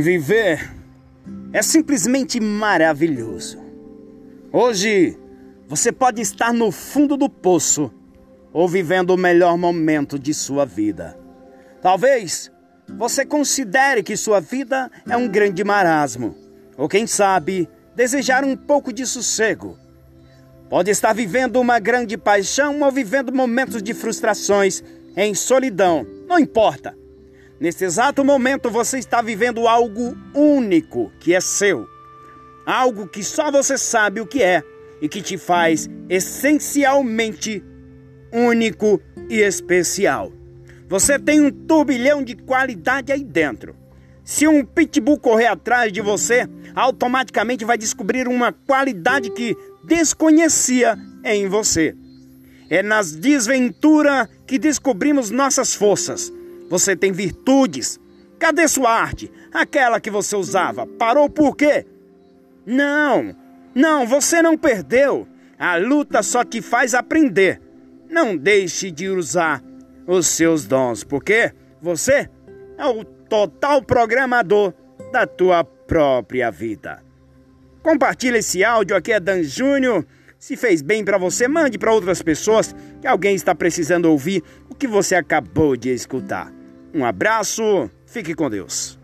Viver é simplesmente maravilhoso. Hoje você pode estar no fundo do poço ou vivendo o melhor momento de sua vida. Talvez você considere que sua vida é um grande marasmo, ou quem sabe, desejar um pouco de sossego. Pode estar vivendo uma grande paixão ou vivendo momentos de frustrações, em solidão, não importa. Nesse exato momento você está vivendo algo único que é seu. Algo que só você sabe o que é e que te faz essencialmente único e especial. Você tem um turbilhão de qualidade aí dentro. Se um pitbull correr atrás de você, automaticamente vai descobrir uma qualidade que desconhecia em você. É nas desventuras que descobrimos nossas forças você tem virtudes. Cadê sua arte? Aquela que você usava. Parou por quê? Não, não, você não perdeu. A luta só te faz aprender. Não deixe de usar os seus dons, porque você é o total programador da tua própria vida. Compartilhe esse áudio aqui é Dan Júnior. Se fez bem para você, mande para outras pessoas que alguém está precisando ouvir o que você acabou de escutar. Um abraço, fique com Deus.